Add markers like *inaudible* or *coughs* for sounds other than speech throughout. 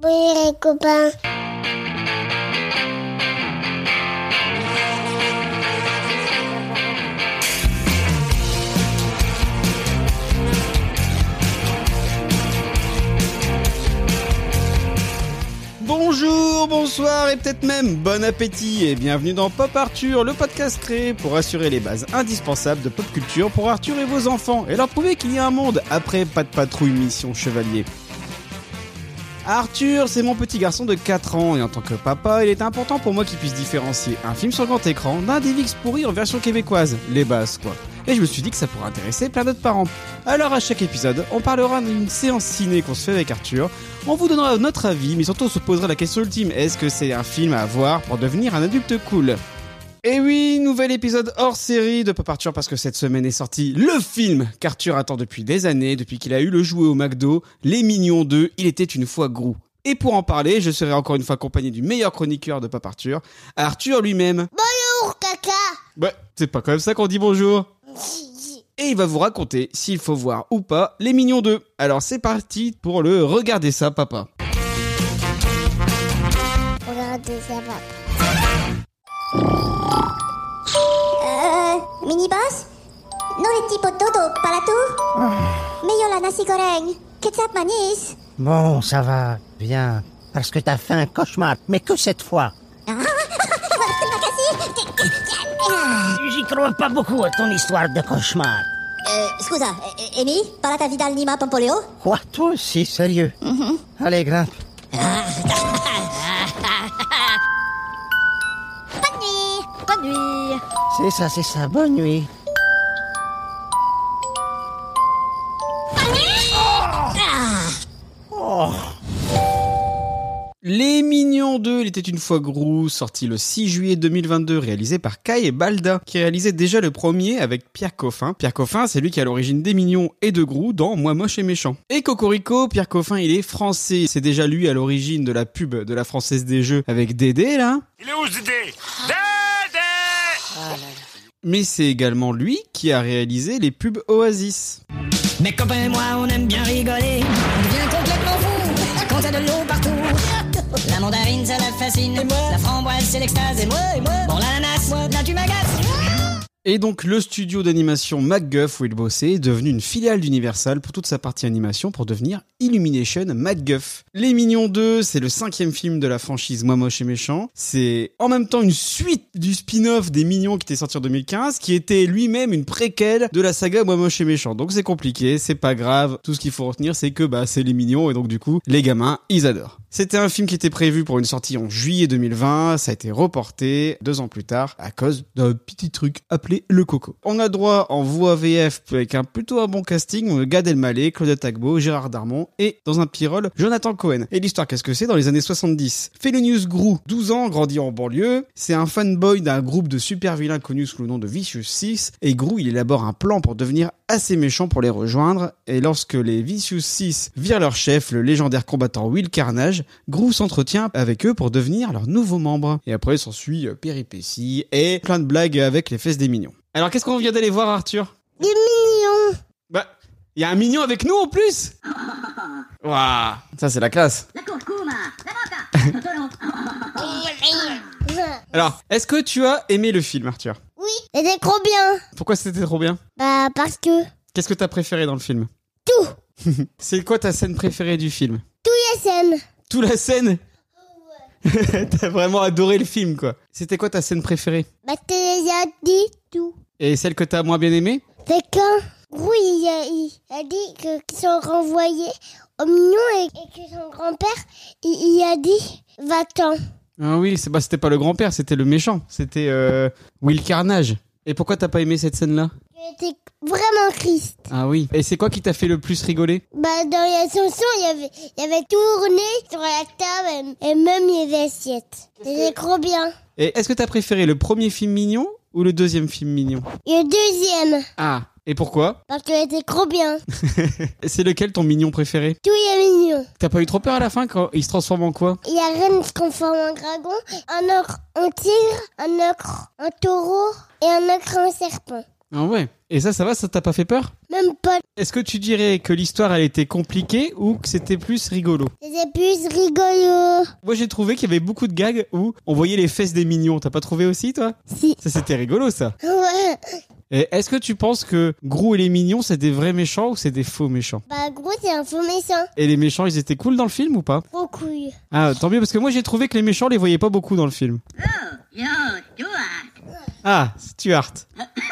Oui, les copains. Bonjour, bonsoir et peut-être même bon appétit et bienvenue dans Pop Arthur, le podcast créé pour assurer les bases indispensables de pop culture pour Arthur et vos enfants et leur prouver qu'il y a un monde après pas de patrouille mission chevalier. Arthur, c'est mon petit garçon de 4 ans et en tant que papa, il est important pour moi qu'il puisse différencier un film sur grand écran d'un DivX pourri en version québécoise, les bases quoi. Et je me suis dit que ça pourrait intéresser plein d'autres parents. Alors à chaque épisode, on parlera d'une séance ciné qu'on se fait avec Arthur, on vous donnera notre avis, mais surtout on se posera la question ultime, est-ce que c'est un film à voir pour devenir un adulte cool? Et oui, nouvel épisode hors série de Pop Arthur parce que cette semaine est sorti le film qu'Arthur attend depuis des années, depuis qu'il a eu le jouet au McDo, Les Mignons 2, il était une fois Grou. Et pour en parler, je serai encore une fois accompagné du meilleur chroniqueur de Pop Arthur, Arthur lui-même. Bonjour, caca. Ouais, c'est pas comme ça qu'on dit bonjour. Et il va vous raconter s'il faut voir ou pas Les Mignons 2. Alors c'est parti pour le Regardez ça, papa. Regardez ça, papa. Mini-boss Noretti potodo palato Meilleur la nasi goreng Ketchup manis Bon, ça va, bien. Parce que t'as fait un cauchemar, mais que cette fois. *laughs* J'y crois pas beaucoup à ton histoire de cauchemar. Euh, scusa, Emi Parata vidal nima pompoleo Quoi, toi aussi, sérieux? Allez, grimpe. Bonne nuit C'est ça, c'est ça. Bonne nuit. Les Mignons 2, il était une fois Grou, sorti le 6 juillet 2022, réalisé par Kai et Balda, qui réalisait déjà le premier avec Pierre Coffin. Pierre Coffin, c'est lui qui a l'origine des Mignons et de Grou dans Moi Moche et Méchant. Et Cocorico, Pierre Coffin, il est français. C'est déjà lui à l'origine de la pub de la Française des Jeux avec Dédé, là. Il est où ce Dédé? Dédé Mais c'est également lui qui a réalisé les pubs Oasis. Mes copains et moi, on aime bien rigoler. On devient complètement fou quand t'as de l'eau partout. La mandarine, ça la fascine. La framboise, c'est l'extase. Et moi, et moi. Bon, l'ananas, là, tu m'agaces. Et donc le studio d'animation MacGuff où il bossait est devenu une filiale d'Universal pour toute sa partie animation pour devenir Illumination MacGuff. Les Mignons 2, c'est le cinquième film de la franchise Moi Moche et Méchant. C'est en même temps une suite du spin-off des Mignons qui était sorti en 2015, qui était lui-même une préquelle de la saga Moi Moche et Méchant. Donc c'est compliqué, c'est pas grave. Tout ce qu'il faut retenir, c'est que bah c'est les Mignons et donc du coup les gamins ils adorent. C'était un film qui était prévu pour une sortie en juillet 2020, ça a été reporté deux ans plus tard à cause d'un petit truc appelé le Coco. On a droit en voix VF avec un plutôt bon casting, Gad Elmaleh, Claude Tagbo, Gérard Darmon et dans un petit Jonathan Cohen. Et l'histoire, qu'est-ce que c'est? Dans les années 70 Felonius Grou, 12 ans, grandit en banlieue, c'est un fanboy d'un groupe de super vilains connus sous le nom de Vicious 6 et Grou, il élabore un plan pour devenir assez méchant pour les rejoindre. Et lorsque les Vicious 6 virent leur chef, le légendaire combattant Will Carnage, Grou s'entretient avec eux pour devenir leur nouveau membre. Et après s'ensuit euh, péripéties et plein de blagues avec les fesses des mignons. Alors qu'est-ce qu'on vient d'aller voir Arthur? Des mignons. Bah, il y a un mignon avec nous en plus *laughs* Waouh, ça c'est la classe. Alors, est-ce que tu as aimé le film Arthur? Oui, c'était trop bien. Pourquoi c'était trop bien? Bah, parce que Qu'est-ce que t'as préféré dans le film? Tout, *laughs* C'est quoi ta scène préférée du film? Tous les scènes. Tout la scène *laughs* T'as vraiment adoré le film quoi. C'était quoi ta scène préférée? Bah, t'as déjà dit tout. Et celle que t'as moins bien aimée? C'est quand Grou, il a, il a dit que- qu'ils sont renvoyés au mignon et, et que son grand-père, il, il a dit va-t'en. Ah oui, c'est bah c'était pas le grand-père, c'était le méchant. C'était euh, Will Carnage. Et pourquoi t'as pas aimé cette scène-là? J'étais vraiment triste. Ah oui. Et c'est quoi qui t'a fait le plus rigoler? Bah, dans l'ascension, il y avait, il y avait tourné sur la table et, même il y avait assiette. C'était trop bien. Et est-ce que t'as préféré le premier film mignon ou le deuxième film mignon? Le deuxième, Ah, et pourquoi? Parce qu'il était trop bien. *laughs* C'est lequel ton mignon préféré? Tout est mignon. T'as pas eu trop peur à la fin quand il se transforme en quoi? Il y a Reine qui se transforme en dragon, un ogre en tigre, un ogre en taureau et un ogre en serpent. Ah ouais. Et ça, ça va, ça t'a pas fait peur? Même pas. Est-ce que tu dirais que l'histoire, elle était compliquée ou que c'était plus rigolo? C'était plus rigolo. Moi, j'ai trouvé qu'il y avait beaucoup de gags où on voyait les fesses des mignons. T'as pas trouvé aussi, toi? Si. Ça, c'était rigolo, ça. Ouais. Et est-ce que tu penses que Grou et les mignons, c'est des vrais méchants ou c'est des faux méchants? Bah, gros, c'est un faux méchant. Et les méchants, ils étaient cool dans le film ou pas? Gros couille. Ah, tant mieux, parce que moi, j'ai trouvé que les méchants, on les voyait pas beaucoup dans le film. Ah, Stuart. *coughs*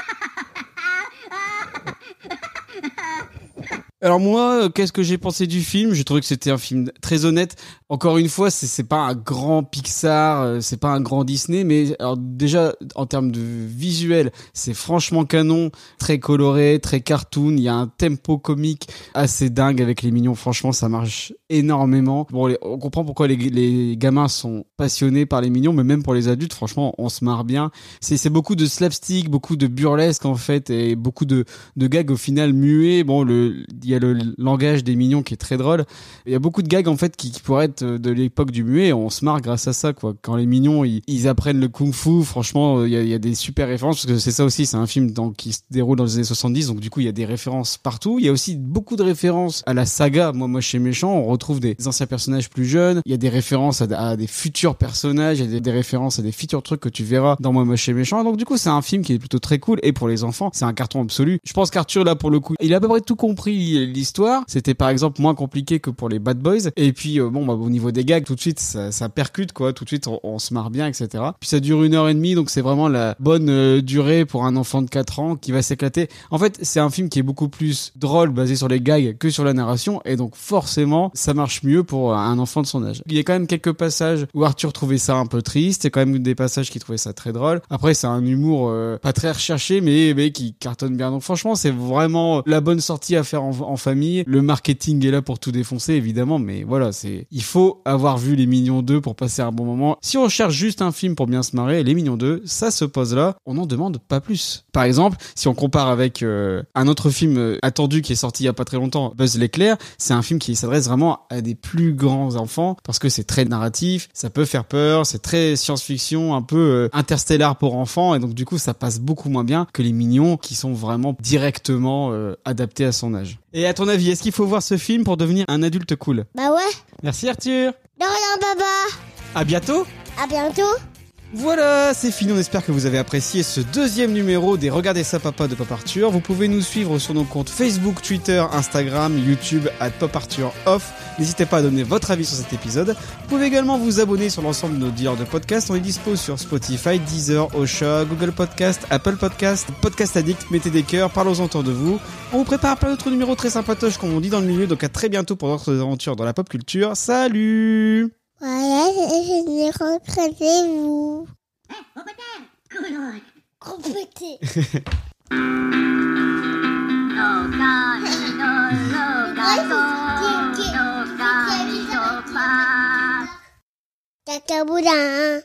Alors moi, euh, qu'est-ce que j'ai pensé du film? J'ai trouvé que c'était un film très honnête. Encore une fois, c'est pas un grand Pixar, euh, c'est pas un grand Disney, mais alors déjà en termes de visuel, c'est franchement canon, très coloré, très cartoon. Il y a un tempo comique assez dingue avec les mignons. Franchement, ça marche énormément. Bon, on comprend pourquoi les, gamins sont passionnés par les mignons, mais même pour les adultes, franchement, on se marre bien. C'est beaucoup de slapstick, beaucoup de burlesque en fait, et beaucoup de de gags au final muets. Bon, le il y a le langage des mignons qui est très drôle. Il y a beaucoup de gags en fait qui, pourraient être de l'époque du muet. On se marre grâce à ça quoi. Quand les mignons ils, apprennent le kung-fu, franchement, il y a, il y a des super références parce que c'est ça aussi. C'est un film qui se déroule dans les années 70, donc du coup il y a des références partout. Il y a aussi beaucoup de références à la saga. Moi, moi chez méchant, on retrouve des anciens personnages plus jeunes. Il y a des références à, des futurs personnages. Il y a des, références à des futurs trucs que tu verras dans Moi moche chez méchant. Donc du coup c'est un film qui est plutôt très cool et pour les enfants c'est un carton absolu. Je pense qu'Arthur là pour le coup il a à peu près tout compris l'histoire. C'était par exemple moins compliqué que pour les Bad Boys. Et puis euh, bon bah au niveau des gags tout de suite ça, percute quoi. Tout de suite on, se marre bien etc. Puis ça dure une heure et demie donc c'est vraiment la bonne euh, durée pour un enfant de 4 ans qui va s'éclater. En fait c'est un film qui est beaucoup plus drôle basé sur les gags que sur la narration et donc forcément ça marche mieux pour un enfant de son âge. Il y a quand même quelques passages où Arthur trouvait ça un peu triste. A quand même des passages qui trouvaient ça très drôle. Après c'est un humour euh, pas très recherché mais, mais qui cartonne bien. Donc franchement c'est vraiment la bonne sortie à faire en, en famille. Le marketing est là pour tout défoncer évidemment mais voilà c'est il faut avoir vu les Mignons 2 pour passer un bon moment. Si on cherche juste un film pour bien se marrer, les Mignons 2 ça se pose là. On n'en demande pas plus. Par exemple si on compare avec euh, un autre film euh, attendu qui est sorti il y a pas très longtemps, Buzz l'éclair, c'est un film qui s'adresse vraiment à des plus grands enfants parce que c'est très narratif, ça peut faire peur, c'est très science-fiction, un peu euh, interstellar pour enfants et donc du coup ça passe beaucoup moins bien que les mignons qui sont vraiment directement euh, adaptés à son âge. Et à ton avis, est-ce qu'il faut voir ce film pour devenir un adulte cool? Bah ouais. Merci Arthur. De rien, papa. À bientôt. À bientôt. Voilà, c'est fini. On espère que vous avez apprécié ce deuxième numéro des Regardez ça papa de Pop Arthur. Vous pouvez nous suivre sur nos comptes Facebook, Twitter, Instagram, YouTube à Pop Arthur Off. N'hésitez pas à donner votre avis sur cet épisode. Vous pouvez également vous abonner sur l'ensemble de nos dealers de podcasts. On est dispo sur Spotify, Deezer, Osha, Google Podcast, Apple Podcast, Podcast Addict. Mettez des cœurs, parlons autour de vous. On vous prépare plein d'autres numéros très sympatoches comme on dit dans le milieu. Donc à très bientôt pour d'autres aventures dans la pop culture. Salut Voilà, je l'ai rencontré, vous. Gros *laughs* petit. Caca boudin.